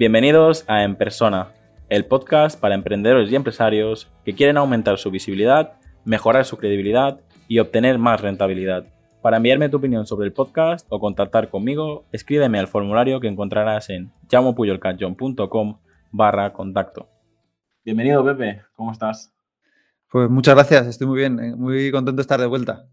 Bienvenidos a En Persona, el podcast para emprendedores y empresarios que quieren aumentar su visibilidad, mejorar su credibilidad y obtener más rentabilidad. Para enviarme tu opinión sobre el podcast o contactar conmigo, escríbeme al formulario que encontrarás en llamopuyolcanchon.com barra contacto. Bienvenido, Pepe. ¿Cómo estás? Pues muchas gracias, estoy muy bien, muy contento de estar de vuelta.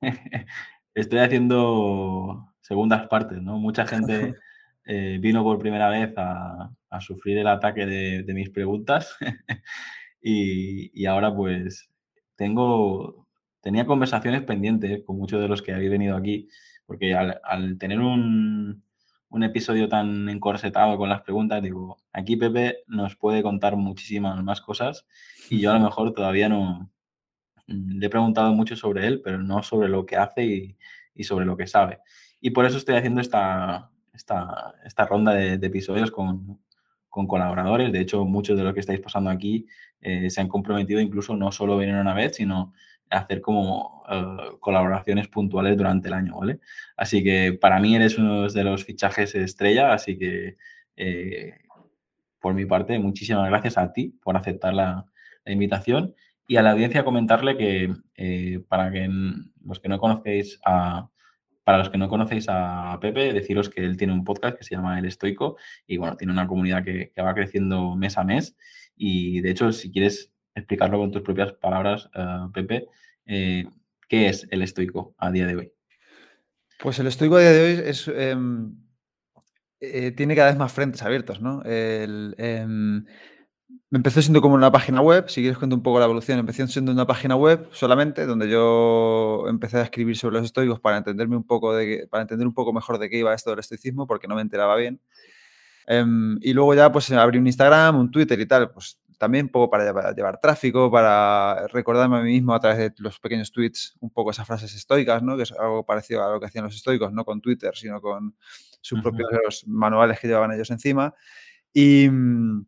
estoy haciendo segundas partes, ¿no? Mucha gente eh, vino por primera vez a, sufrir el ataque de, mis preguntas y, ahora pues tengo, tenía conversaciones pendientes con muchos de los que habéis venido aquí, porque al, tener un, episodio tan encorsetado con las preguntas, digo, aquí Pepe nos puede contar muchísimas más cosas y yo a lo mejor todavía no le he preguntado mucho sobre él, pero no sobre lo que hace y, y sobre lo que sabe. Y por eso estoy haciendo esta, esta, esta ronda de, episodios con, con, colaboradores. De hecho, muchos de los que estáis pasando aquí eh, se han comprometido incluso no solo venir una vez, sino hacer como eh, colaboraciones puntuales durante el año, ¿vale? Así que para mí eres uno de los fichajes estrella, así que eh, por mi parte, muchísimas gracias a ti por aceptar la, invitación y a la audiencia comentarle que para que los que no conozcáis a, para los que no conocéis a Pepe, deciros que él tiene un podcast que se llama El Estoico y bueno, tiene una comunidad que, va creciendo mes a mes y de hecho, si quieres explicarlo con tus propias palabras, eh, Pepe, eh, ¿qué es El Estoico a día de hoy? Pues el estoico a día de hoy es, em, eh, tiene cada vez más frentes abiertos, ¿no? El, em, Empezó siendo como una página web, si quieres cuento un poco la evolución, empezó siendo una página web solamente, donde yo empecé a escribir sobre los estoicos para entenderme un poco de, para entender un poco mejor de qué iba esto del estoicismo, porque no me enteraba bien. Em, y luego ya pues abrí un Instagram, un Twitter y tal, pues también un poco para llevar, tráfico, para recordarme a mí mismo a través de los pequeños tweets un poco esas frases estoicas, ¿no? Que es algo parecido a lo que hacían los estoicos, no con Twitter, sino con sus propios manuales que llevaban ellos encima. Y mm,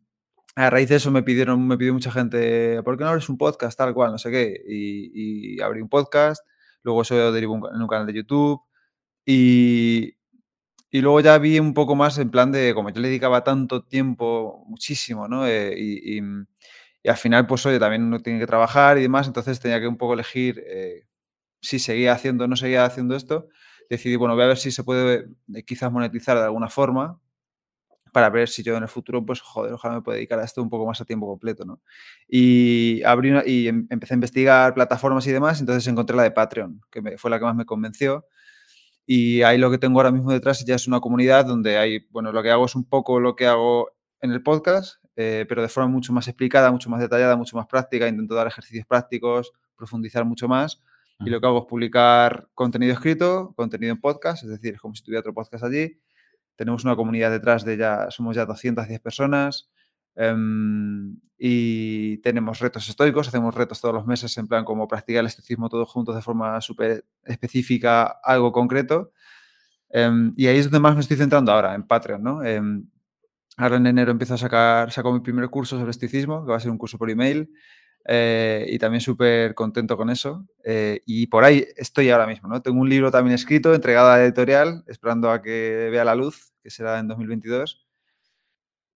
a raíz de eso me pidieron, me pidió mucha gente, ¿por qué no abres un podcast tal cual? No sé qué. Y, abrí un podcast, luego eso derivó en un canal de YouTube y, y luego ya vi un poco más en plan de, como yo le dedicaba tanto tiempo, muchísimo, ¿no? Eh, y, al final, pues oye, también uno tiene que trabajar y demás, entonces tenía que un poco elegir eh, si seguía haciendo o no seguía haciendo esto. Decidí, bueno, voy a ver si se puede eh, quizás monetizar de alguna forma para ver si yo en el futuro, pues, joder, ojalá me pueda dedicar a esto un poco más a tiempo completo, ¿no? Y, abrí y em, empecé a investigar plataformas y demás, entonces encontré la de Patreon, que me, fue la que más me convenció. Y ahí lo que tengo ahora mismo detrás ya es una comunidad donde hay, bueno, lo que hago es un poco lo que hago en el podcast, eh, pero de forma mucho más explicada, mucho más detallada, mucho más práctica. Intento dar ejercicios prácticos, profundizar mucho más. Y lo que hago es publicar contenido escrito, contenido en podcast, es decir, es como si tuviera otro podcast allí tenemos una comunidad detrás de ya, somos ya 210 personas. Em, y tenemos retos estoicos, hacemos retos todos los meses en plan como practicar el estoicismo todos juntos de forma súper específica, algo concreto. Em, y ahí es donde más me estoy centrando ahora, en Patreon, ¿no? Em, ahora en enero empiezo a sacar, saco mi primer curso sobre estoicismo, que va a ser un curso por email. Eh, y también súper contento con eso. Eh, y por ahí estoy ahora mismo, ¿no? Tengo un libro también escrito, entregado a la editorial, esperando a que vea la luz, que será en 2022.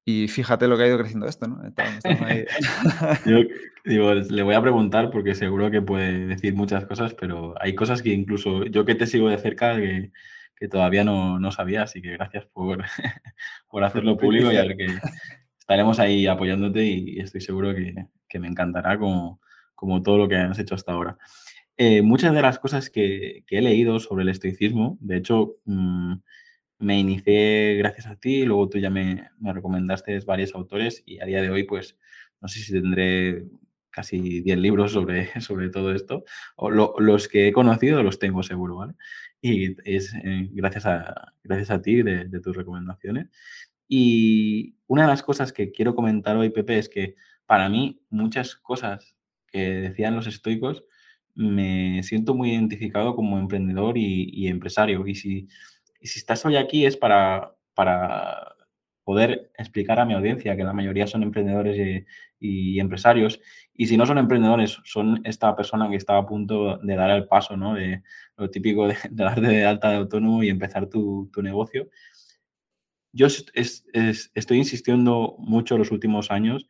Y fíjate lo que ha ido creciendo esto, ¿no? Yo digo, le voy a preguntar porque seguro que puede decir muchas cosas, pero hay cosas que incluso yo que te sigo de cerca que, que todavía no, no, sabía, así que gracias por, por hacerlo público y a ver que estaremos ahí apoyándote y estoy seguro que, que me encantará como, como todo lo que has hecho hasta ahora. Eh, muchas de las cosas que, he leído sobre el estoicismo, de hecho, mm, me inicié gracias a ti, luego tú ya me, me, recomendaste varios autores y a día de hoy, pues, no sé si tendré casi 10 libros sobre, sobre todo esto, o los que he conocido los tengo seguro, ¿vale? Y es eh, gracias, a, gracias a ti de, de tus recomendaciones. Y una de las cosas que quiero comentar hoy, Pepe, es que para mí muchas cosas que decían los estoicos me siento muy identificado como emprendedor y, empresario. Y si, si estás hoy aquí es para, para poder explicar a mi audiencia que la mayoría son emprendedores y, empresarios. Y si no son emprendedores, son esta persona que está a punto de dar el paso, ¿no? De lo típico de, darte de alta de autónomo y empezar tu, tu negocio. yo estoy insistiendo mucho los últimos años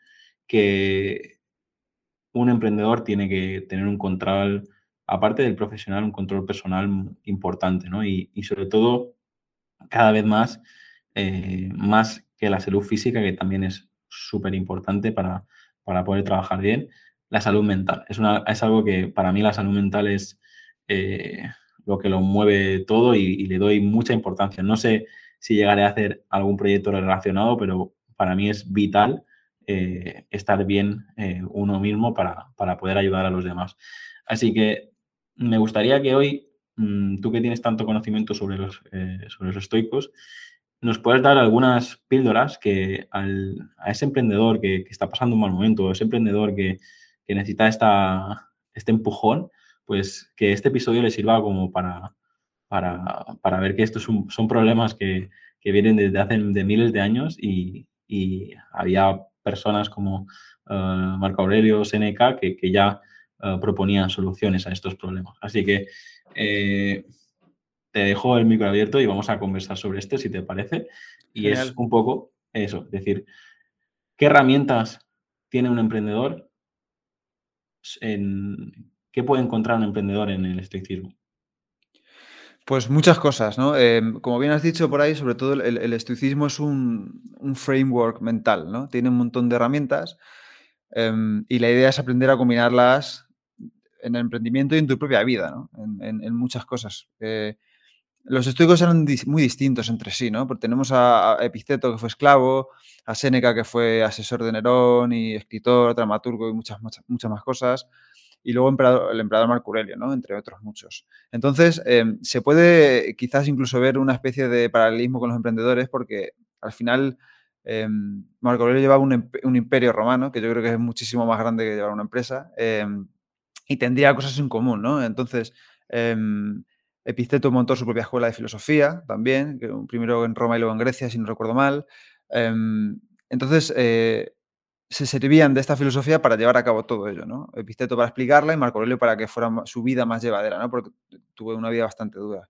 que un emprendedor tiene que tener un control, aparte del profesional, un control personal importante, ¿no? Y, sobre todo, cada vez más, eh, más que la salud física, que también es súper importante para, para, poder trabajar bien, la salud mental. Es, una, es algo que para mí la salud mental es eh, lo que lo mueve todo y, le doy mucha importancia. No sé si llegaré a hacer algún proyecto relacionado, pero para mí es vital eh, estar bien eh, uno mismo para, poder ayudar a los demás. Así que me gustaría que hoy, mm, tú que tienes tanto conocimiento sobre los, eh, sobre los estoicos, nos puedas dar algunas píldoras que a ese emprendedor que, está pasando un mal momento, ese emprendedor que, necesita este empujón, pues que este episodio le sirva como para, para, ver que estos son, problemas que, vienen desde hace de miles de años y había personas como eh, Marco Aurelio, Seneca, que, que ya eh, proponían soluciones a estos problemas. Así que eh, te dejo el micro abierto y vamos a conversar sobre esto, si te parece. Y es un poco eso, es decir, ¿qué herramientas tiene un emprendedor? En, ¿Qué puede encontrar un emprendedor en el estoicismo? Pues muchas cosas, ¿no? Em, como bien has dicho por ahí, sobre todo el, estoicismo es un, framework mental, ¿no? Tiene un montón de herramientas em, y la idea es aprender a combinarlas en el emprendimiento y en tu propia vida, ¿no? En, muchas cosas. Eh, los estoicos eran muy distintos entre sí, ¿no? Porque tenemos a, Epiceto, que fue esclavo, a Séneca, que fue asesor de Nerón y escritor, dramaturgo y muchas, muchas, muchas más cosas y luego el emperador Marco Aurelio, ¿no? entre otros muchos. Entonces, em, se puede quizás incluso ver una especie de paralelismo con los emprendedores porque al final em, Marco Aurelio llevaba un, imperio romano, que yo creo que es muchísimo más grande que llevar una empresa, em, y tendría cosas en común, ¿no? Entonces, Epiceto montó su propia escuela de filosofía también, primero en Roma y luego en Grecia, si no recuerdo mal. entonces, eh, se servían de esta filosofía para llevar a cabo todo ello, ¿no? Episteto para explicarla y Marco Aurelio para que fuera su vida más llevadera, ¿no? Porque tuve una vida bastante dura.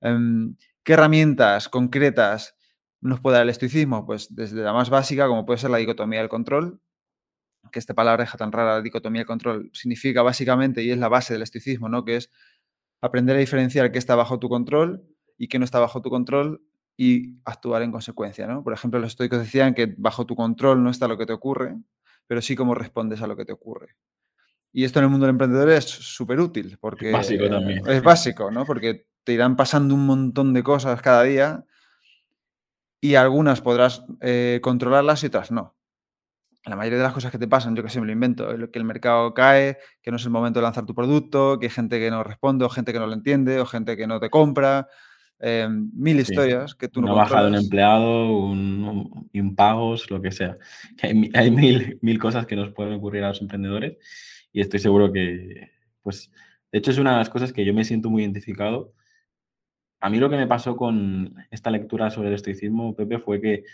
Em, ¿Qué herramientas concretas nos puede dar el estoicismo? Pues desde la más básica, como puede ser la dicotomía del control, que esta palabra tan rara, la dicotomía del control, significa básicamente, y es la base del estoicismo, ¿no? Que es aprender a diferenciar qué está bajo tu control y qué no está bajo tu control y actuar en consecuencia. ¿no? Por ejemplo, los estoicos decían que bajo tu control no está lo que te ocurre, pero sí cómo respondes a lo que te ocurre. Y esto en el mundo del emprendedor es súper útil, porque es básico también. Es básico, ¿no? Porque te irán pasando un montón de cosas cada día y algunas podrás eh, controlarlas y otras no. La mayoría de las cosas que te pasan, yo que sé, me lo invento, que el mercado cae, que no es el momento de lanzar tu producto, que hay gente que no responde, o gente que no lo entiende, o gente que no te compra, eh, mil historias que tú no Una baja de un empleado, un, impagos, lo que sea. Hay, mil, mil cosas que nos pueden ocurrir a los emprendedores y estoy seguro que, pues, de hecho es una de las cosas que yo me siento muy identificado. A mí lo que me pasó con esta lectura sobre el estoicismo, Pepe, fue que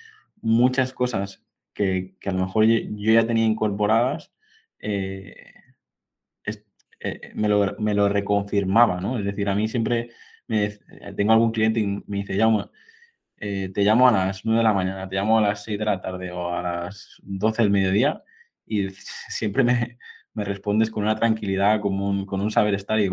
muchas cosas que, que a lo mejor yo ya tenía incorporadas, eh, eh, me, lo, me, lo, reconfirmaba, ¿no? Es decir, a mí siempre me, tengo algún cliente y me dice, llamo, eh, te llamo a las 9 de la mañana, te llamo a las 6 de la tarde o a las 12 del mediodía y siempre me, me respondes con una tranquilidad, con un, con un saber estar y,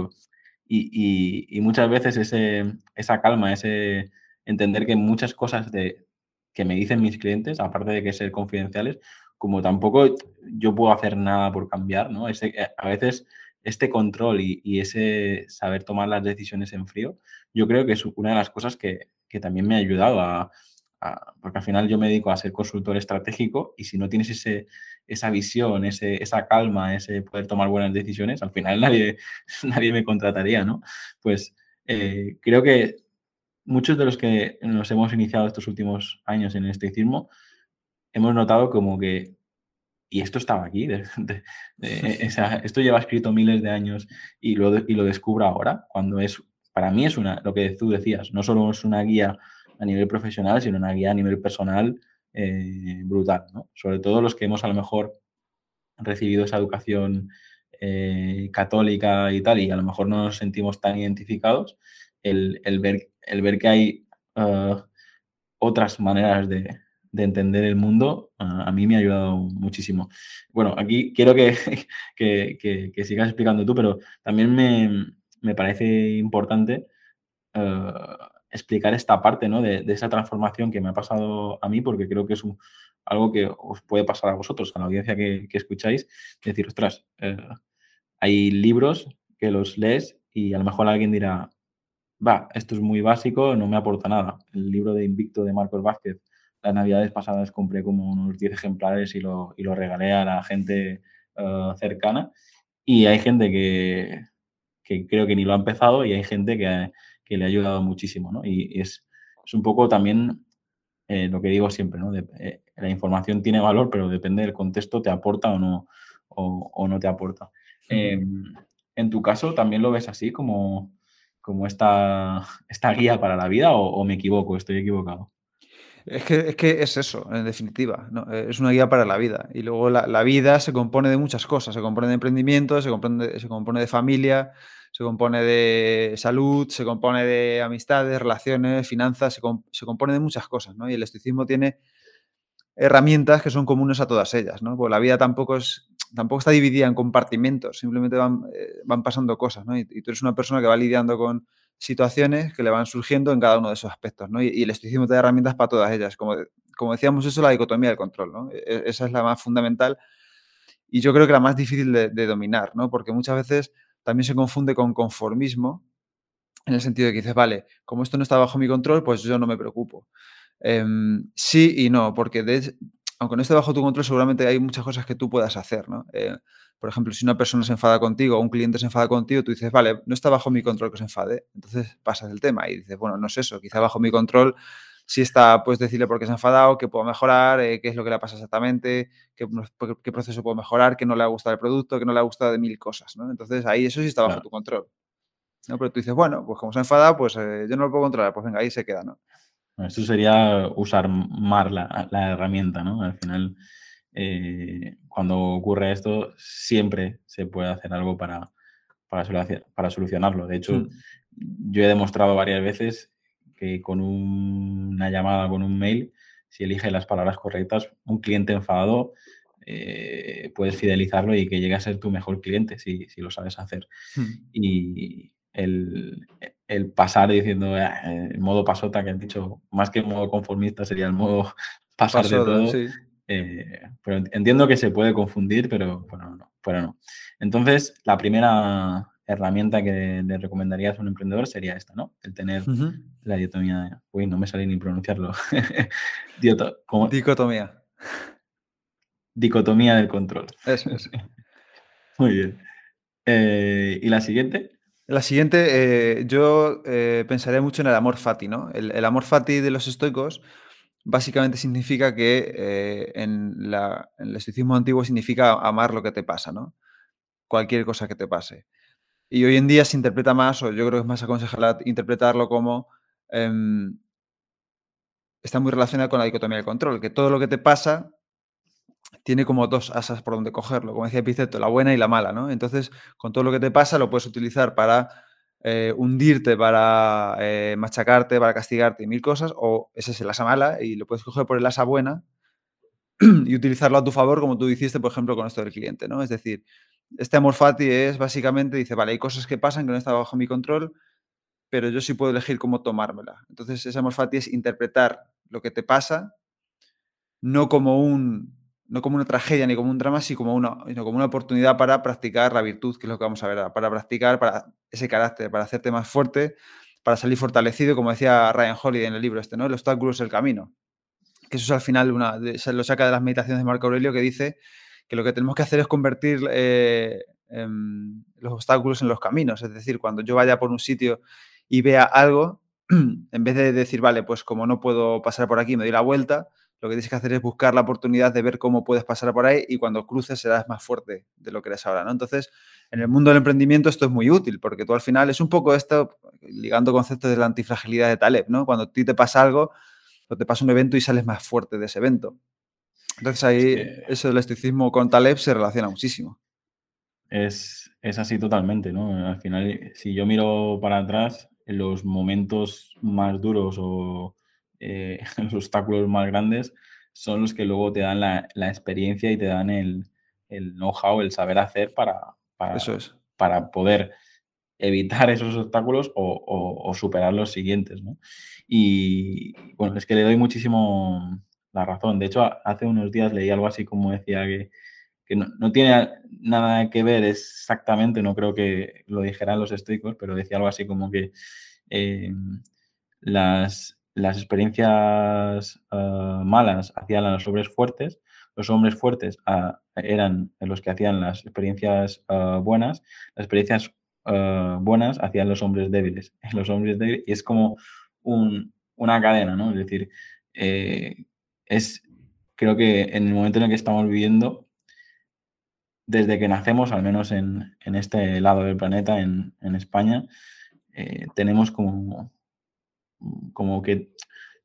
y, y, muchas veces ese, esa calma, ese entender que muchas cosas de, que me dicen mis clientes, aparte de que ser confidenciales, como tampoco yo puedo hacer nada por cambiar, ¿no? Ese, eh, a veces este control y, ese saber tomar las decisiones en frío, yo creo que es una de las cosas que, también me ha ayudado a, porque al final yo me dedico a ser consultor estratégico y si no tienes ese, esa visión, ese, esa calma, ese poder tomar buenas decisiones, al final nadie, nadie me contrataría, ¿no? Pues eh, creo que muchos de los que nos hemos iniciado estos últimos años en el estoicismo, hemos notado como que y esto estaba aquí, esto lleva escrito miles de años y lo, y lo descubro ahora, cuando es, para mí es una, lo que tú decías, no solo es una guía a nivel profesional, sino una guía a nivel personal eh, brutal, ¿no? Sobre todo los que hemos a lo mejor recibido esa educación eh, católica y tal, y a lo mejor no nos sentimos tan identificados, el, ver, el ver que hay uh, otras maneras de, entender el mundo, a, mí me ha ayudado muchísimo. Bueno, aquí quiero que, que, sigas explicando tú, pero también me, parece importante eh, explicar esta parte ¿no? de, esa transformación que me ha pasado a mí, porque creo que es algo que os puede pasar a vosotros, a la audiencia que, escucháis, decir, ostras, eh, hay libros que los lees y a lo mejor alguien dirá, va, esto es muy básico, no me aporta nada. El libro de Invicto de Marcos Vázquez, las navidades pasadas compré como unos 10 ejemplares y lo, y lo regalé a la gente eh, cercana. Y hay gente que, que, creo que ni lo ha empezado y hay gente que, que le ha ayudado muchísimo, ¿no? Y, es, es, un poco también eh, lo que digo siempre, ¿no? Eh, la información tiene valor, pero depende del contexto, te aporta o no, o, o no te aporta. Em, en tu caso, ¿también lo ves así como como esta, esta guía para la vida o, me equivoco, estoy equivocado? Es que, es que, es eso, en definitiva. Eh, es una guía para la vida. Y luego la, vida se compone de muchas cosas. Se compone de emprendimiento, se compone, se compone de familia, se compone de salud, se compone de amistades, relaciones, finanzas, se, se compone de muchas cosas. ¿no? Y el estoicismo tiene herramientas que son comunes a todas ellas. ¿no? Porque la vida tampoco es tampoco está dividida en compartimentos, simplemente van, eh, van pasando cosas, ¿no? Y, tú eres una persona que va lidiando con situaciones que le van surgiendo en cada uno de esos aspectos, ¿no? Y, el estoicismo te herramientas para todas ellas. Como, como decíamos, eso es la dicotomía del control, ¿no? E, e, esa es la más fundamental y yo creo que la más difícil de, dominar, ¿no? Porque muchas veces también se confunde con conformismo, en el sentido de que dices, vale, como esto no está bajo mi control, pues yo no me preocupo. Em, sí y no, porque aunque no esté bajo tu control, seguramente hay muchas cosas que tú puedas hacer, ¿no? Eh, por ejemplo, si una persona se enfada contigo o un cliente se enfada contigo, tú dices, vale, no está bajo mi control que se enfade. Entonces pasas el tema y dices, bueno, no es eso, quizá bajo mi control si está, puedes decirle por qué se ha enfadado, qué puedo mejorar, eh, qué es lo que le pasa exactamente, qué, qué, proceso puedo mejorar, qué no le ha gustado el producto, qué no le ha gustado de mil cosas, ¿no? Entonces ahí eso sí está bajo tu control. ¿no? Pero tú dices, bueno, pues como se ha enfadado, pues eh, yo no lo puedo controlar, pues venga, ahí se queda, ¿no? Esto sería usar más la, herramienta, ¿no? Al final, eh, cuando ocurre esto, siempre se puede hacer algo para, para, solucionarlo. De hecho, hmm. yo he demostrado varias veces que con una llamada, con un mail, si elige las palabras correctas, un cliente enfadado, eh, puedes fidelizarlo y que llegue a ser tu mejor cliente si, lo sabes hacer. Hmm. Y el, el pasar diciendo ah, el modo pasota que han dicho, más que el modo conformista sería el modo pasar de todo. Eh, pero entiendo que se puede confundir, pero bueno, no, pero no. Entonces, la primera herramienta que le recomendarías a un emprendedor sería esta, ¿no? El tener la dicotomía. Uy, no me sale ni pronunciarlo. Dicotomía. Dicotomía del control. Eso, eso. Muy bien. Eh, ¿Y la siguiente? La siguiente, eh, yo eh, pensaré mucho en el amor fati, ¿no? El, amor fati de los estoicos básicamente significa que eh, en, el estoicismo antiguo significa amar lo que te pasa, ¿no? Cualquier cosa que te pase. Y hoy en día se interpreta más, o yo creo que es más aconsejable interpretarlo como em, está muy relacionado con la dicotomía del control, que todo lo que te pasa tiene como dos asas por donde cogerlo, como decía Piceto, la buena y la mala, ¿no? Entonces, con todo lo que te pasa lo puedes utilizar para eh, hundirte, para eh, machacarte, para castigarte y mil cosas, o esa es el asa mala y lo puedes coger por el asa buena y utilizarlo a tu favor, como tú hiciste, por ejemplo, con esto del cliente, ¿no? Es decir, este amor fati es básicamente, dice, vale, hay cosas que pasan que no están bajo mi control, pero yo sí puedo elegir cómo tomármela. Entonces, ese amor fati es interpretar lo que te pasa no como un no como una tragedia ni como un drama, sino como una, como una oportunidad para practicar la virtud, que es lo que vamos a ver, para practicar para ese carácter, para hacerte más fuerte, para salir fortalecido, como decía Ryan Holiday en el libro este, ¿no? El obstáculo es el camino. Que eso es al final, una, lo saca de las meditaciones de Marco Aurelio, que dice que lo que tenemos que hacer es convertir eh, em, los obstáculos en los caminos. Es decir, cuando yo vaya por un sitio y vea algo, en vez de decir, vale, pues como no puedo pasar por aquí, me doy la vuelta, lo que tienes que hacer es buscar la oportunidad de ver cómo puedes pasar por ahí y cuando cruces serás más fuerte de lo que eres ahora, ¿no? Entonces, en el mundo del emprendimiento esto es muy útil porque tú al final es un poco esto, ligando conceptos de la antifragilidad de Taleb, ¿no? Cuando a ti te pasa algo o te pasa un evento y sales más fuerte de ese evento. Entonces ahí eso del estoicismo con Taleb se relaciona muchísimo. Es, es así totalmente, ¿no? Al final, si yo miro para atrás, los momentos más duros o eh, los obstáculos más grandes son los que luego te dan la, experiencia y te dan el, know-how, el saber hacer para, para, para poder evitar esos obstáculos o, superar los siguientes, ¿no? Y bueno, es que le doy muchísimo la razón. De hecho, hace unos días leí algo así como decía que, no, tiene nada que ver exactamente, no creo que lo dijeran los estoicos, pero decía algo así como que eh, las, las, experiencias ah, malas hacían a los hombres fuertes, los hombres fuertes ah, eran los que hacían las experiencias ah, buenas, las experiencias buenas hacían los hombres débiles, los hombres débiles, y es como una cadena, ¿no? Es decir, eh, es, creo que en el momento en el que estamos viviendo, desde que nacemos, al menos en, este lado del planeta, en, España, eh, tenemos como, como que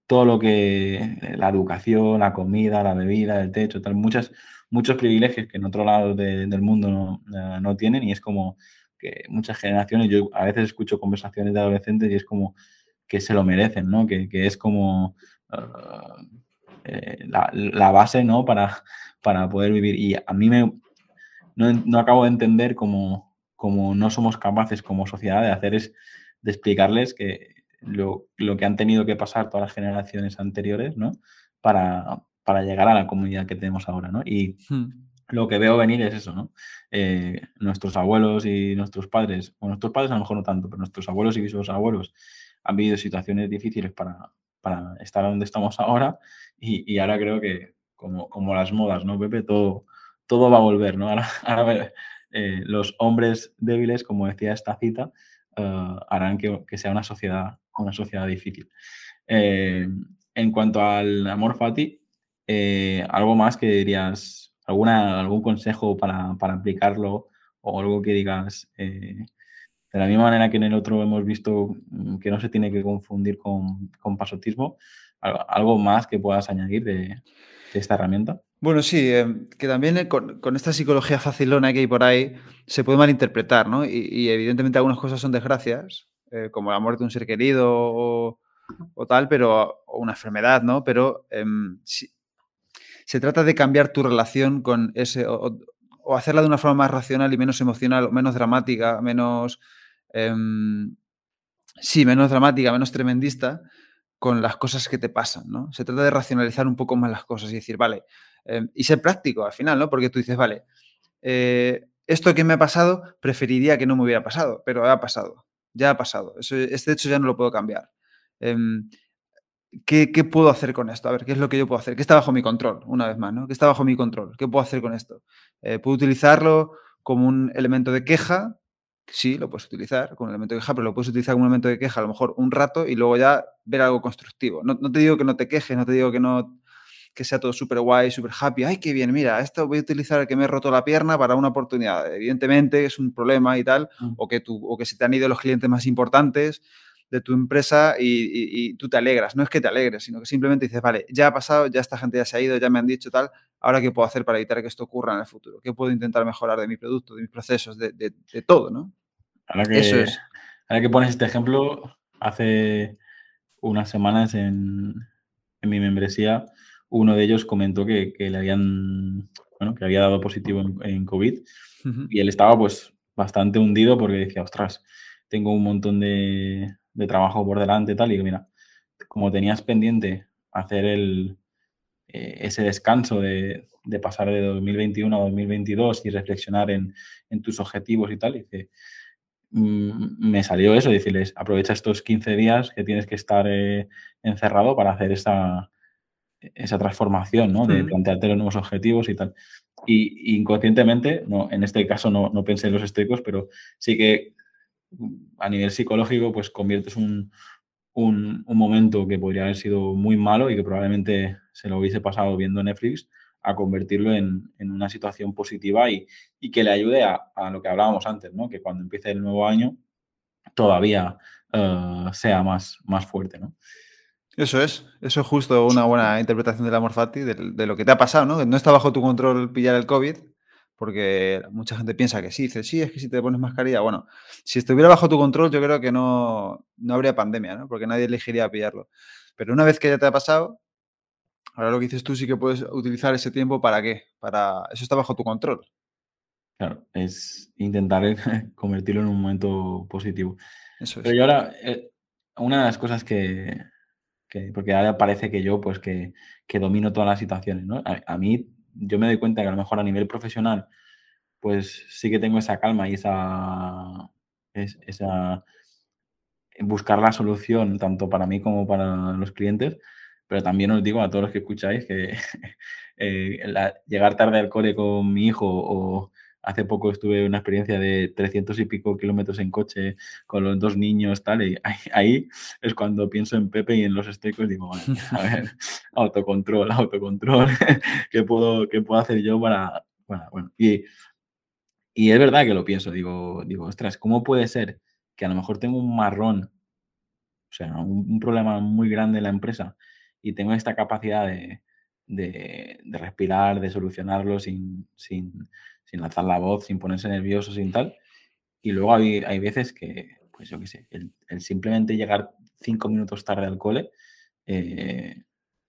todo lo que la educación, la comida, la bebida, el techo, tal, muchas, muchos privilegios que en otro lado del mundo no, tienen y es como que muchas generaciones, yo a veces escucho conversaciones de adolescentes y es como que se lo merecen, ¿no? Que, es como ah, eh, la, base, ¿no? Para, para poder vivir. Y a mí me, no, acabo de entender cómo, no somos capaces como sociedad de hacer es de explicarles que lo, que han tenido que pasar todas las generaciones anteriores, ¿no? Para, para llegar a la comunidad que tenemos ahora, ¿no? Y hmm lo que veo venir es eso, ¿no? Eh, nuestros abuelos y nuestros padres, o nuestros padres a lo mejor no tanto, pero nuestros abuelos y sus abuelos han vivido situaciones difíciles para, para estar donde estamos ahora y, ahora creo que como, como, las modas, ¿no, Pepe? Todo, todo va a volver, ¿no? Ahora, ahora eh, los hombres débiles, como decía esta cita, eh, harán que, que, sea una sociedad, una sociedad difícil. en cuanto al amor fati, algo más que dirías alguna, algún consejo para, para aplicarlo o algo que digas, eh, de la misma manera que en el otro hemos visto mm, que no se tiene que confundir con, con pasotismo, algo más que puedas añadir de, esta herramienta. Bueno, sí, que también eh, con, con, esta psicología facilona que hay por ahí se puede malinterpretar, ¿no? Y, evidentemente algunas cosas son desgracias, eh, como la muerte de un ser querido o, o tal, pero o una enfermedad, ¿no? Pero em, si, se trata de cambiar tu relación con ese, o, hacerla de una forma más racional y menos emocional, menos dramática, menos, em, sí, menos dramática, menos tremendista con las cosas que te pasan, ¿no? Se trata de racionalizar un poco más las cosas y decir, vale, em, y ser práctico al final, ¿no? Porque tú dices, vale, eh, esto que me ha pasado, preferiría que no me hubiera pasado, pero ha pasado, ya ha pasado. este hecho ya no lo puedo cambiar. Em, ¿qué, puedo hacer con esto? A ver, ¿qué es lo que yo puedo hacer? ¿Qué está bajo mi control? Una vez más, ¿no? ¿Qué está bajo mi control? ¿Qué puedo hacer con esto? Eh, ¿Puedo utilizarlo como un elemento de queja? Sí, lo puedes utilizar como un elemento de queja, pero lo puedes utilizar como un elemento de queja a lo mejor un rato y luego ya ver algo constructivo. No, te digo que no te quejes, no te digo que no que sea todo súper guay, súper happy. ¡Ay, qué bien! Mira, esto voy a utilizar el que me he roto la pierna para una oportunidad. Evidentemente es un problema y tal, mm. o, que tú, o que se te han ido los clientes más importantes, de tu empresa y, tú te alegras. No es que te alegres, sino que simplemente dices, vale, ya ha pasado, ya esta gente ya se ha ido, ya me han dicho tal, ahora qué puedo hacer para evitar que esto ocurra en el futuro, qué puedo intentar mejorar de mi producto, de mis procesos, de, todo, ¿no? Ahora que, Eso es. Ahora que pones este ejemplo, hace unas semanas en, mi membresía, uno de ellos comentó que, le habían, bueno, que había dado positivo en, COVID y él estaba pues bastante hundido porque decía, ostras, tengo un montón de, de trabajo por delante y tal, y mira, como tenías pendiente hacer el, eh, ese descanso de, pasar de 2021 a 2022 y reflexionar en, tus objetivos y tal, y dice, mm, me salió eso, decirles, aprovecha estos 15 días que tienes que estar eh, encerrado para hacer esa, esa transformación, ¿no? De plantearte los nuevos objetivos y tal. Y, inconscientemente, no, en este caso no, no pensé en los estoicos, pero sí que a nivel psicológico, pues conviertes un, un, momento que podría haber sido muy malo y que probablemente se lo hubiese pasado viendo Netflix a convertirlo en, una situación positiva y, que le ayude a, lo que hablábamos antes, ¿no? que cuando empiece el nuevo año todavía eh, sea más, más fuerte. ¿no? Eso es, eso es justo una buena interpretación del amor fati, de, de, lo que te ha pasado, ¿no? No está bajo tu control pillar el COVID, porque mucha gente piensa que sí, dice, sí, es que si te pones mascarilla, bueno, si estuviera bajo tu control yo creo que no, no habría pandemia, ¿no? Porque nadie elegiría pillarlo. Pero una vez que ya te ha pasado, ahora lo que dices tú sí que puedes utilizar ese tiempo para qué, para, eso está bajo tu control. Claro, es intentar convertirlo en un momento positivo. Eso es. Pero yo ahora, eh, una de las cosas que, que, porque ahora parece que yo, pues que, que domino todas las situaciones, ¿no? A, a, mí, yo me doy cuenta que a lo mejor a nivel profesional, pues sí que tengo esa calma y esa, es, esa buscar la solución tanto para mí como para los clientes, pero también os digo a todos los que escucháis que eh, la, llegar tarde al cole con mi hijo o hace poco estuve en una experiencia de 300 y pico kilómetros en coche con los dos niños, tal, y ahí, ahí es cuando pienso en Pepe y en los estoicos y digo, a ver, autocontrol, autocontrol, ¿qué puedo, qué puedo hacer yo para, bueno, bueno, y, y es verdad que lo pienso, digo, digo, ostras, ¿cómo puede ser que a lo mejor tengo un marrón, o sea, un, un problema muy grande en la empresa y tengo esta capacidad de, de, de respirar, de solucionarlo sin, sin, sin lanzar la voz, sin ponerse nervioso, sin tal. Y luego hay, hay veces que, pues yo qué sé, el, el, simplemente llegar cinco minutos tarde al cole eh,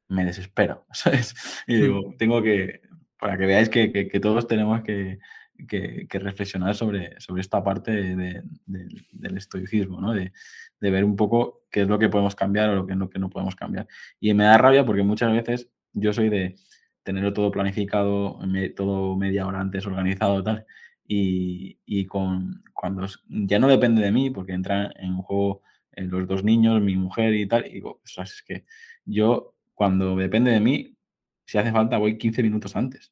me desespero, ¿sabes? Y digo, tengo que, para que veáis que, que, que todos tenemos que, que, reflexionar sobre, sobre esta parte de, de, del estoicismo, ¿no? De, ver un poco qué es lo que podemos cambiar o lo que, lo que no podemos cambiar. Y me da rabia porque muchas veces yo soy de tenerlo todo planificado, todo media hora antes organizado tal. Y, y con, cuando ya no depende de mí, porque entran en juego eh, los dos niños, mi mujer y tal, y digo, o sea, es que yo cuando depende de mí, si hace falta voy 15 minutos antes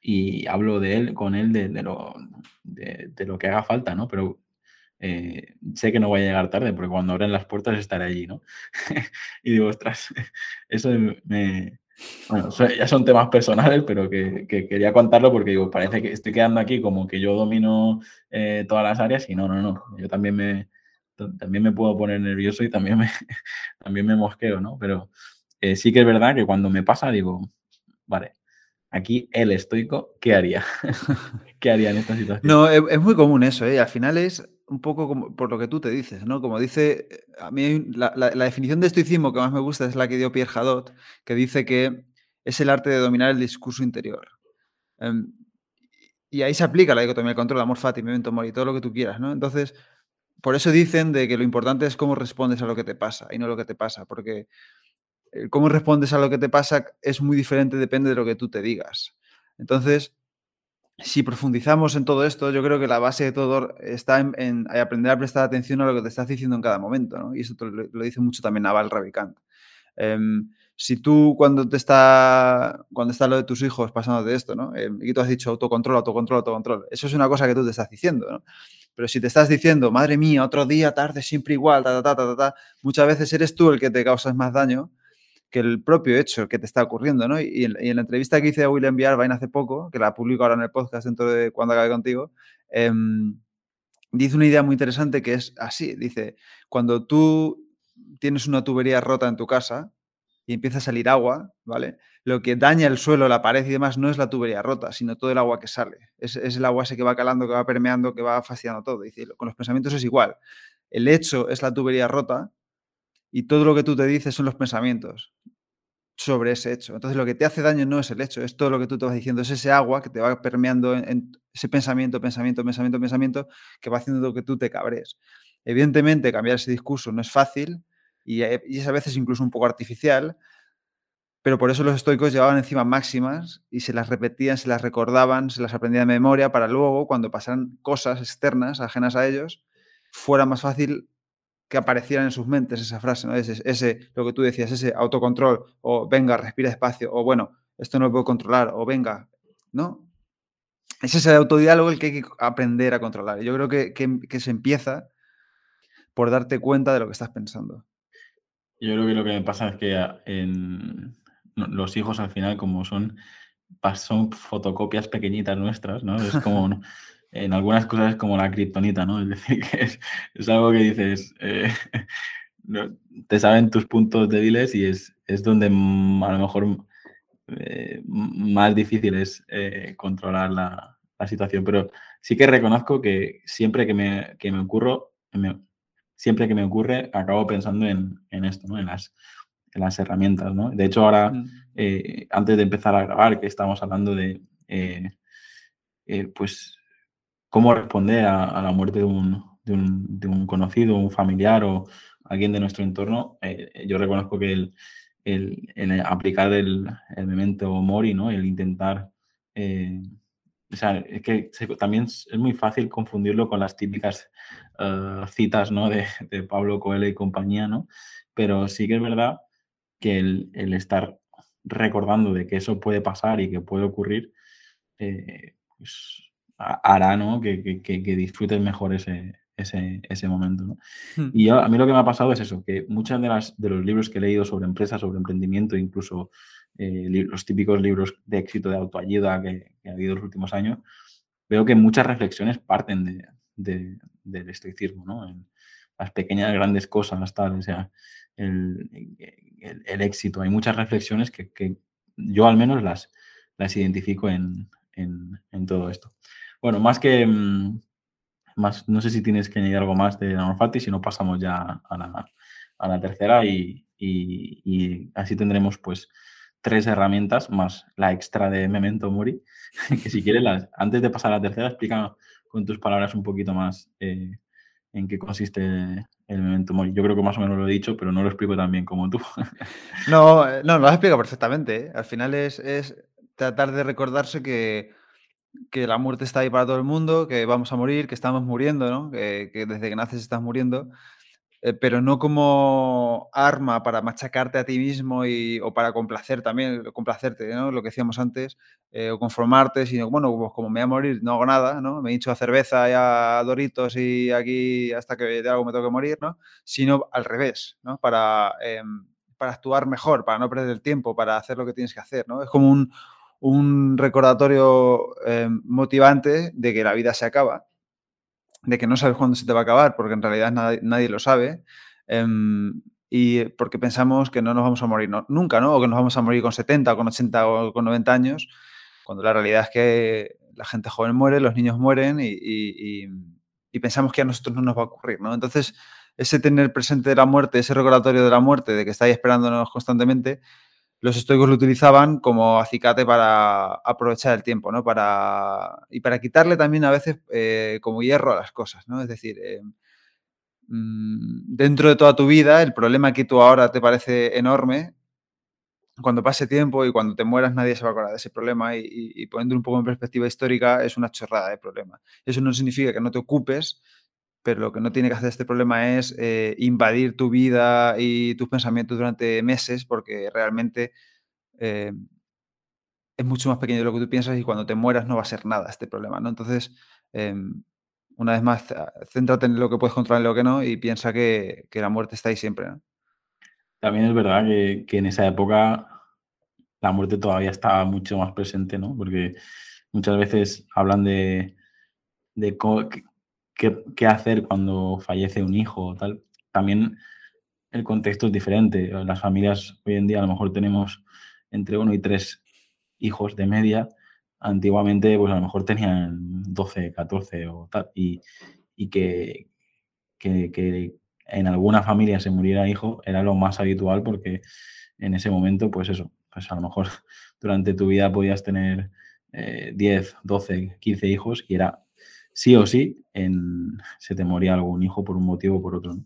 y hablo de él, con él, de, de lo, de, lo que haga falta, ¿no? Pero eh, sé que no voy a llegar tarde, porque cuando abren las puertas estaré allí, ¿no? y digo, ostras, eso me, bueno, ya son temas personales, pero que, que, quería contarlo porque digo, parece que estoy quedando aquí como que yo domino eh, todas las áreas y no, no, no. Yo también me, también me puedo poner nervioso y también me, también me mosqueo, ¿no? Pero eh, sí que es verdad que cuando me pasa digo, vale, aquí el estoico, ¿qué haría? ¿Qué haría en esta situación? No, es, es muy común eso, ¿eh? Al final es un poco por lo que tú te dices, ¿no? Como dice, a mí la, la, definición de estoicismo que más me gusta es la que dio Pierre Hadot, que dice que es el arte de dominar el discurso interior. Um, y ahí se aplica la dicotomía, el control, amor fati, memento mori, todo lo que tú quieras, ¿no? Entonces, por eso dicen de que lo importante es cómo respondes a lo que te pasa y no lo que te pasa, porque cómo respondes a lo que te pasa es muy diferente, depende de lo que tú te digas. Entonces, si profundizamos en todo esto, yo creo que la base de todo está en, en aprender a prestar atención a lo que te estás diciendo en cada momento, ¿no? Y eso lo, dice mucho también Naval Ravikant. Um, si tú cuando te está cuando está lo de tus hijos pasando de esto, ¿no? Eh, y tú has dicho autocontrol, autocontrol, autocontrol. Eso es una cosa que tú te estás diciendo, ¿no? Pero si te estás diciendo, madre mía, otro día, tarde, siempre igual, ta, ta, ta, ta, ta, muchas veces eres tú el que te causas más daño que el propio hecho que te está ocurriendo, ¿no? Y en, y en la entrevista que hice a William Biarbain hace poco, que la publico ahora en el podcast dentro de cuando acabe contigo, eh, dice una idea muy interesante que es así, dice, cuando tú tienes una tubería rota en tu casa y empieza a salir agua, ¿vale? Lo que daña el suelo, la pared y demás no es la tubería rota, sino todo el agua que sale. Es, es el agua ese que va calando, que va permeando, que va fastidiando todo. Dice, con los pensamientos es igual. El hecho es la tubería rota y todo lo que tú te dices son los pensamientos sobre ese hecho. Entonces lo que te hace daño no es el hecho, es todo lo que tú te vas diciendo, es ese agua que te va permeando en, ese pensamiento, pensamiento, pensamiento, pensamiento, que va haciendo que tú te cabres. Evidentemente cambiar ese discurso no es fácil y, eh, y es a veces incluso un poco artificial, pero por eso los estoicos llevaban encima máximas y se las repetían, se las recordaban, se las aprendían de memoria para luego, cuando pasaran cosas externas, ajenas a ellos, fuera más fácil que aparecieran en sus mentes esa frase, ¿no? Ese, ese, lo que tú decías, ese autocontrol, o venga, respira despacio, o bueno, esto no lo puedo controlar, o venga, ¿no? Es ese autodiálogo el que hay que aprender a controlar. Yo creo que, que, que se empieza por darte cuenta de lo que estás pensando. Yo creo que lo que me pasa es que en los hijos al final, como son, son fotocopias pequeñitas nuestras, ¿no? Es como en algunas cosas es como la kriptonita, ¿no? Es decir, que es, es algo que dices, eh, no, te saben tus puntos débiles y es, es donde a lo mejor eh, más difícil es eh, controlar la, la situación, pero sí que reconozco que siempre que me, que me ocurro, siempre que me ocurre, acabo pensando en, en esto, ¿no? En las, en las herramientas, ¿no? De hecho, ahora, antes de empezar a grabar, que estamos hablando de, pues, cómo responder a, la muerte de un, de, un, de un, conocido, un familiar o alguien de nuestro entorno, eh, yo reconozco que el, el, aplicar el, el, memento mori, ¿no? El intentar... Eh, o sea, es que también es muy fácil confundirlo con las típicas uh, citas, ¿no? De, de, Pablo Coelho y compañía, ¿no? Pero sí que es verdad que el, el estar recordando de que eso puede pasar y que puede ocurrir, eh, pues hará, ¿no? Que, que, que disfrutes mejor ese, ese, ese, momento. ¿no? Hmm. Y yo, a mí lo que me ha pasado es eso, que muchas de, las, de los libros que he leído sobre empresas, sobre emprendimiento, incluso eh, los típicos libros de éxito de autoayuda que, que, ha habido en los últimos años, veo que muchas reflexiones parten de, de, del estoicismo, ¿no? En las pequeñas, grandes cosas, tal, o sea, el, el, el éxito. Hay muchas reflexiones que, que, yo al menos las, las identifico en, en, en todo esto. Bueno, más que... mm, más, no sé si tienes que añadir algo más de Nanorfati, si no pasamos ya a la, a la tercera y, y, así tendremos pues tres herramientas más la extra de Memento Mori, que si quieres, antes de pasar a la tercera, explica con tus palabras un poquito más eh, en qué consiste el Memento Mori. Yo creo que más o menos lo he dicho, pero no lo explico tan bien como tú. no, no, lo has explicado perfectamente. ¿eh? Al final es, es tratar de recordarse que que la muerte está ahí para todo el mundo, que vamos a morir, que estamos muriendo, ¿no? que, desde que naces estás muriendo, eh, pero no como arma para machacarte a ti mismo y, o para complacer también, complacerte, ¿no? lo que decíamos antes, eh, o conformarte, sino, bueno, pues como me voy a morir, no hago nada, ¿no? me he dicho a cerveza y a doritos y aquí hasta que de algo me tengo que morir, ¿no? sino al revés, ¿no? para, eh, para actuar mejor, para no perder el tiempo, para hacer lo que tienes que hacer. ¿no? Es como un, un recordatorio eh, motivante de que la vida se acaba, de que no sabes cuándo se te va a acabar, porque en realidad nadie, nadie lo sabe, eh, y porque pensamos que no nos vamos a morir nunca, ¿no? O que nos vamos a morir con 70 o con 80 o con 90 años, cuando la realidad es que la gente joven muere, los niños mueren y, pensamos que a nosotros no nos va a ocurrir, ¿no? Entonces, ese tener presente de la muerte, ese recordatorio de la muerte, de que está ahí esperándonos constantemente, los estoicos lo utilizaban como acicate para aprovechar el tiempo, ¿no? Para, y para quitarle también a veces eh, como hierro a las cosas, ¿no? Es decir, eh, mmm, dentro de toda tu vida, el problema que tú ahora te parece enorme, cuando pase tiempo y cuando te mueras nadie se va a acordar de ese problema y, y, y poniendo un poco en perspectiva histórica es una chorrada de problema. Eso no significa que no te ocupes, pero lo que no tiene que hacer este problema es eh, invadir tu vida y tus pensamientos durante meses, porque realmente eh, es mucho más pequeño de lo que tú piensas y cuando te mueras no va a ser nada este problema, ¿no? Entonces, eh, una vez más, céntrate en lo que puedes controlar y lo que no y piensa que, que la muerte está ahí siempre, ¿no? También es verdad que, que en esa época la muerte todavía estaba mucho más presente, ¿no? Porque muchas veces hablan de, de qué, hacer cuando fallece un hijo o tal. También el contexto es diferente. Las familias hoy en día a lo mejor tenemos entre uno y tres hijos de media. Antiguamente, pues a lo mejor tenían 12, 14 o tal. Y, y que, que, que, en alguna familia se muriera hijo era lo más habitual porque en ese momento, pues eso, pues a lo mejor durante tu vida podías tener eh, 10, 12, 15 hijos y era sí o sí se te moría algún hijo por un motivo o por otro.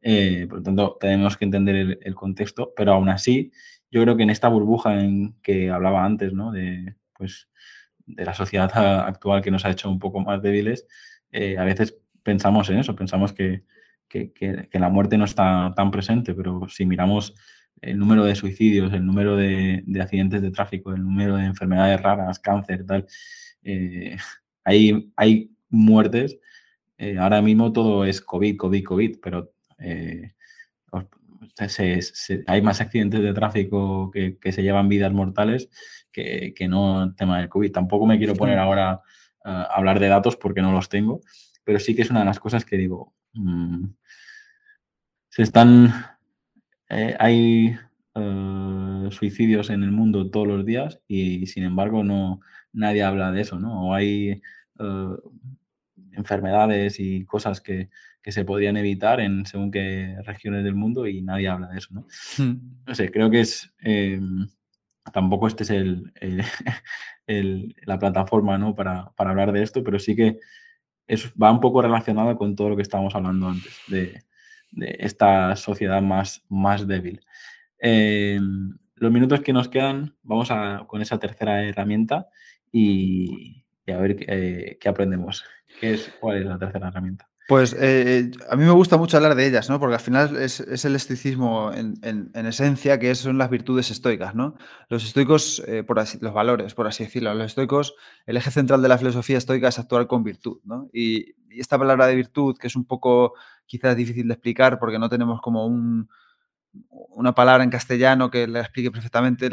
Eh, por lo tanto, tenemos que entender el, contexto, pero aún así, yo creo que en esta burbuja en que hablaba antes, ¿no? De, pues, de la sociedad actual que nos ha hecho un poco más débiles, eh, a veces pensamos en eso, pensamos que, que, que, que, la muerte no está tan presente, pero si miramos el número de suicidios, el número de, de accidentes de tráfico, el número de enfermedades raras, cáncer, tal, eh, hay, hay muertes. Eh, ahora mismo todo es COVID, COVID, COVID, pero eh, se, se, hay más accidentes de tráfico que, que se llevan vidas mortales que, que, no el tema del COVID. Tampoco me quiero poner ahora a hablar de datos porque no los tengo, pero sí que es una de las cosas que digo, mmm, se están, eh, hay suicidios en el mundo todos los días y sin embargo no, nadie habla de eso, ¿no? O hay eh, enfermedades y cosas que, se podrían evitar en según qué regiones del mundo y nadie habla de eso, ¿no? Hmm. No sé, creo que es... Eh, tampoco este es el, la plataforma ¿no? para, hablar de esto, pero sí que va un poco relacionado con todo lo que estábamos hablando antes, de, esta sociedad más, más débil. Eh, los minutos que nos quedan, vamos a, con esa tercera herramienta y, a ver qué aprendemos. ¿Qué es, ¿Cuál es la tercera herramienta? Pues eh, a mí me gusta mucho hablar de ellas, ¿no? Porque al final es, el estoicismo en, esencia, que son las virtudes estoicas, ¿no? Los estoicos, eh, por los valores, por así decirlo, los estoicos, el eje central de la filosofía estoica es actuar con virtud, ¿no? Y, esta palabra de virtud, que es un poco quizás difícil de explicar porque no tenemos como un, una palabra en castellano que la explique perfectamente,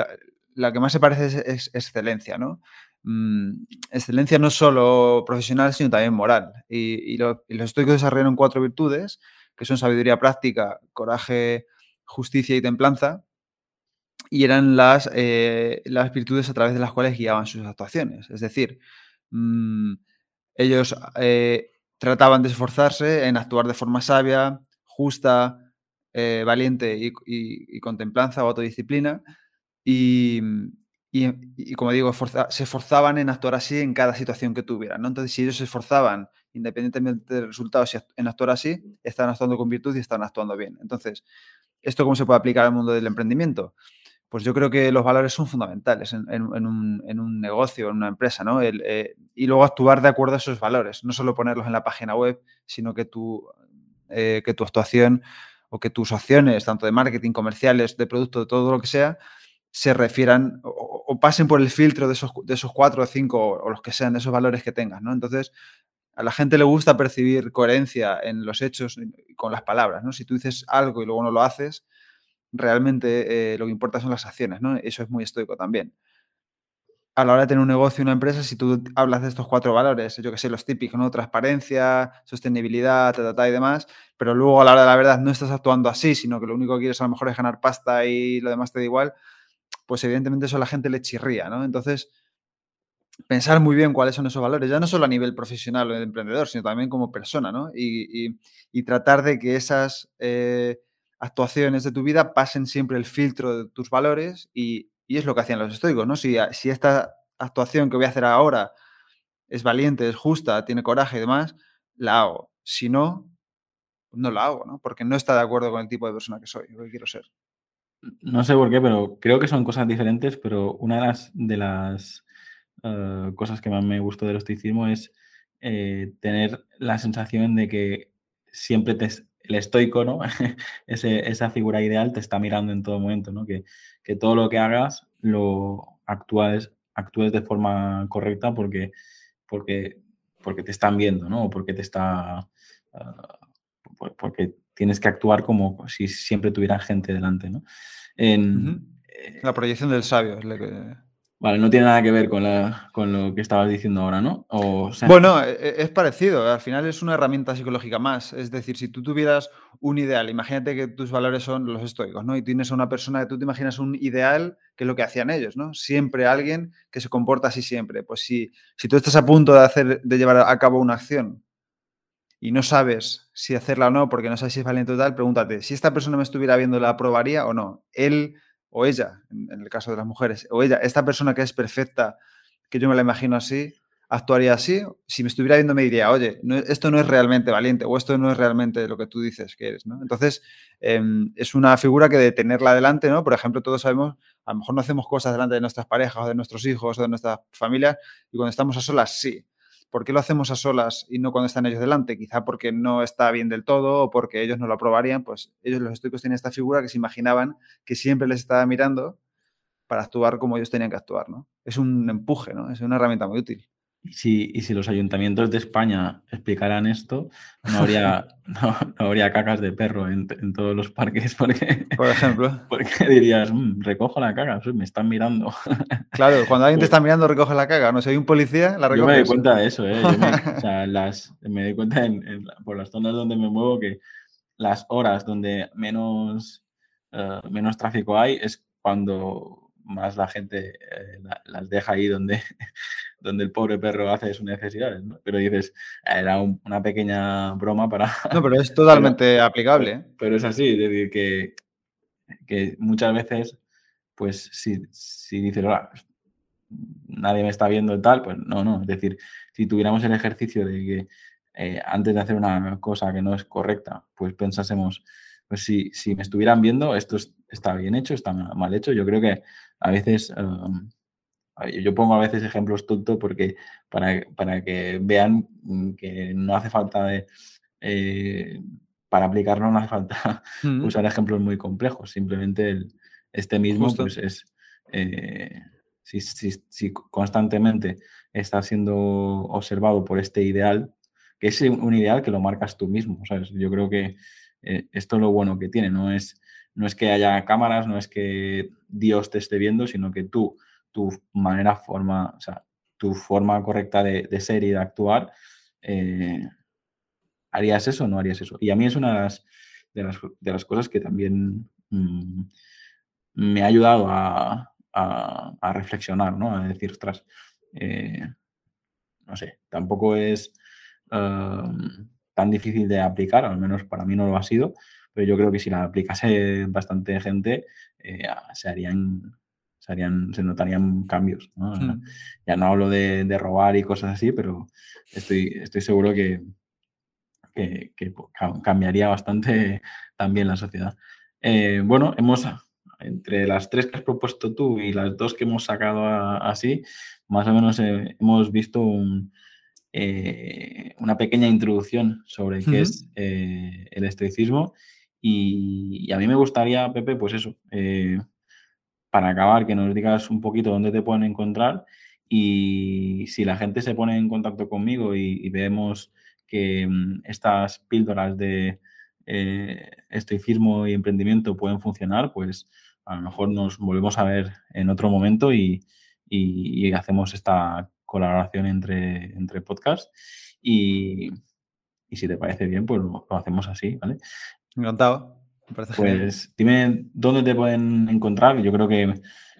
la, que más se parece es, es excelencia, ¿no? Mm, excelencia no solo profesional, sino también moral. Y, los estoicos desarrollaron cuatro virtudes, que son sabiduría práctica, coraje, justicia y templanza, y eran las, eh, las virtudes a través de las cuales guiaban sus actuaciones. Es decir, mm, ellos eh, trataban de esforzarse en actuar de forma sabia, justa, eh, valiente y, con templanza o autodisciplina, y, y, como digo, se esforzaban en actuar así en cada situación que tuvieran. ¿no? Entonces, si ellos se esforzaban, independientemente del resultado, en actuar así, estaban actuando con virtud y estaban actuando bien. Entonces, ¿esto cómo se puede aplicar al mundo del emprendimiento? Pues yo creo que los valores son fundamentales en, un, negocio, en una empresa, ¿no? Eh, y luego actuar de acuerdo a esos valores, no solo ponerlos en la página web, sino que tu, eh, que tu actuación o que tus acciones, tanto de marketing, comerciales, de producto, de todo lo que sea, se refieran o, pasen por el filtro de esos, de esos cuatro o cinco o, los que sean, de esos valores que tengas, ¿no? Entonces, a la gente le gusta percibir coherencia en los hechos y con las palabras, ¿no? Si tú dices algo y luego no lo haces, realmente eh, lo que importa son las acciones, ¿no? Eso es muy estoico también. A la hora de tener un negocio, una empresa, si tú hablas de estos cuatro valores, yo que sé, los típicos, ¿no? Transparencia, sostenibilidad, ta, y demás, pero luego a la hora de la verdad no estás actuando así, sino que lo único que quieres a lo mejor es ganar pasta y lo demás te da igual, pues evidentemente eso a la gente le chirría, ¿no? Entonces, pensar muy bien cuáles son esos valores, ya no solo a nivel profesional o de emprendedor, sino también como persona, ¿no? Y, tratar de que esas eh, actuaciones de tu vida pasen siempre el filtro de tus valores y, es lo que hacían los estoicos, ¿no? Si, si esta actuación que voy a hacer ahora es valiente, es justa, tiene coraje y demás, la hago. Si no, no la hago, ¿no? Porque no está de acuerdo con el tipo de persona que soy, lo que quiero ser. No sé por qué, pero creo que son cosas diferentes, pero una de las, de las eh, cosas que más me gustó del estoicismo es eh, tener la sensación de que siempre te, el estoico, ¿no? esa figura ideal te está mirando en todo momento, ¿no? Que, todo lo que hagas lo actúes, de forma correcta porque, porque, porque te están viendo, ¿no? O porque te está... Eh, porque tienes que actuar como si siempre tuviera gente delante, ¿no? En, eh, La proyección del sabio es que... Vale, no tiene nada que ver con, con lo que estabas diciendo ahora, ¿no? bueno, e, e, es parecido. Al final es una herramienta psicológica más. Es decir, si tú tuvieras un ideal, imagínate que tus valores son los estoicos, ¿no? Y tienes a una persona que tú te imaginas un ideal, que es lo que hacían ellos, ¿no? Siempre alguien que se comporta así siempre. Pues si, si tú estás a punto de, hacer, de llevar a cabo una acción y no sabes si hacerla o no, porque no sabes si es valiente o tal, pregúntate, si esta persona me estuviera viendo, ¿la aprobaría o no? Él o ella, en el caso de las mujeres, o ella, esta persona que es perfecta, que yo me la imagino así, actuaría así. Si me estuviera viendo me diría, oye, esto no es realmente valiente o esto no es realmente lo que tú dices que eres, ¿no? Entonces, em, es una figura que de tenerla delante, ¿no? Por ejemplo, todos sabemos, a lo mejor no hacemos cosas delante de nuestras parejas o de nuestros hijos o de nuestras familias y cuando estamos a solas, sí. ¿Por qué lo hacemos a solas y no cuando están ellos delante? Quizá porque no está bien del todo o porque ellos no lo aprobarían. Pues ellos, los estoicos, tienen esta figura que se imaginaban que siempre les estaba mirando para actuar como ellos tenían que actuar, ¿no? Es un empuje, ¿no? Es una herramienta muy útil. Y si, y si los ayuntamientos de España explicaran esto, no habría, no, habría cacas de perro en, todos los parques. Porque, Por ejemplo. Porque dirías, mm, recojo la caca, me están mirando. Claro, cuando alguien te está mirando, recoge la caca. No sé, hay un policía, la recoge. Yo me doy cuenta de eso, ¿eh? me, o sea, las, me doy cuenta por las zonas donde me muevo que las horas donde menos, eh, menos tráfico hay es cuando más la gente eh, las deja ahí donde, donde el pobre perro hace sus necesidades, ¿no? Pero dices, era una pequeña broma para... No, pero es totalmente aplicable. ¿eh? Pero es así, es decir, que, que muchas veces, pues si, si dices, nadie me está viendo y tal, pues no, no. Es decir, si tuviéramos el ejercicio de que eh, antes de hacer una cosa que no es correcta, pues pensásemos, pues si, si me estuvieran viendo, esto está bien hecho, está mal hecho. Yo creo que a veces, um, yo pongo a veces ejemplos tontos porque para, para, que vean que no hace falta de... Eh, para aplicarlo no hace falta mm. usar ejemplos muy complejos, simplemente este mismo pues es... Eh, si, si, constantemente está siendo observado por este ideal, que es un ideal que lo marcas tú mismo, ¿sabes? Yo creo que eh, esto es lo bueno que tiene, no es, no es que haya cámaras, no es que Dios te esté viendo, sino que tú, tu manera, forma, o sea, tu forma correcta de, ser y de actuar, eh, ¿harías eso o no harías eso? Y a mí es una de las, de las, cosas que también mm, me ha ayudado a, reflexionar, ¿no? A decir, ostras, eh, no sé, tampoco es tan difícil de aplicar, al menos para mí no lo ha sido, pero yo creo que si la aplicase bastante gente, eh, se harían se, harían, se notarían cambios. Hmm. Ya no hablo de, robar y cosas así, pero estoy, estoy seguro que, que, cambiaría bastante también la sociedad. Eh, bueno, hemos, entre las tres que has propuesto tú y las dos que hemos sacado así, más o menos eh, hemos visto un, eh, una pequeña introducción sobre qué es el estoicismo. Y, a mí me gustaría, Pepe, pues eso, para acabar, que nos digas un poquito dónde te pueden encontrar y si la gente se pone en contacto conmigo y, vemos que mm, estas píldoras de estoicismo y emprendimiento pueden funcionar, pues a lo mejor nos volvemos a ver en otro momento y, hacemos esta colaboración entre, entre podcasts. Y, si te parece bien, pues lo, hacemos así, ¿vale? Encantado. Pues dime dónde te pueden encontrar. Yo creo que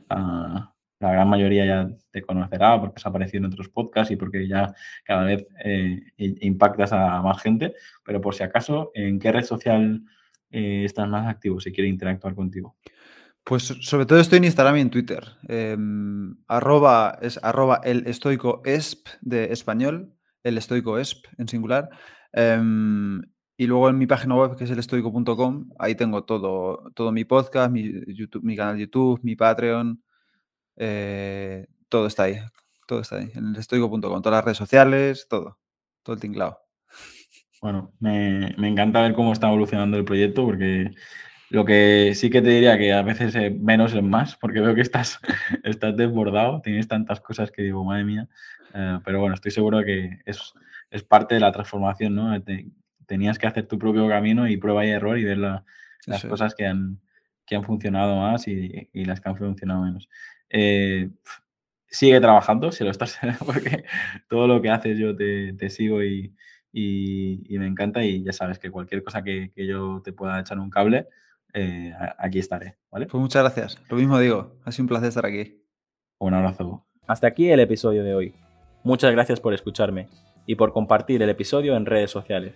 ah, la gran mayoría ya te conocerá porque has aparecido en otros podcasts y porque ya cada vez eh, impactas a más gente. Pero por si acaso, ¿en qué red social eh, estás más activo si quiere interactuar contigo? Pues sobre todo estoy en Instagram y en Twitter. Em, arroba es arroba el estoico esp de español, el estoico esp en singular. Em, y luego en mi página web que es elestoico.com, ahí tengo todo, todo mi podcast, mi, canal de YouTube, mi Patreon, eh, todo está ahí, todo está ahí, en elestoico.com, todas las redes sociales, todo, todo el tinglado. Bueno, me, me encanta ver cómo está evolucionando el proyecto porque lo que sí que te diría que a veces eh, menos es más, porque veo que estás, estás desbordado, tienes tantas cosas que digo, madre mía. Eh, pero bueno, estoy seguro que es, es, parte de la transformación, ¿no? Tenías que hacer tu propio camino y prueba y error y ver las cosas que han, que han funcionado más y, y las que han funcionado menos. Eh, sigue trabajando, si lo estás, porque todo lo que haces yo te, te sigo y, y, me encanta y ya sabes que cualquier cosa que, que yo te pueda echar un cable, eh, aquí estaré, ¿vale? Pues muchas gracias. Lo mismo digo, ha sido un placer estar aquí. Un abrazo. Hasta aquí el episodio de hoy. Muchas gracias por escucharme y por compartir el episodio en redes sociales.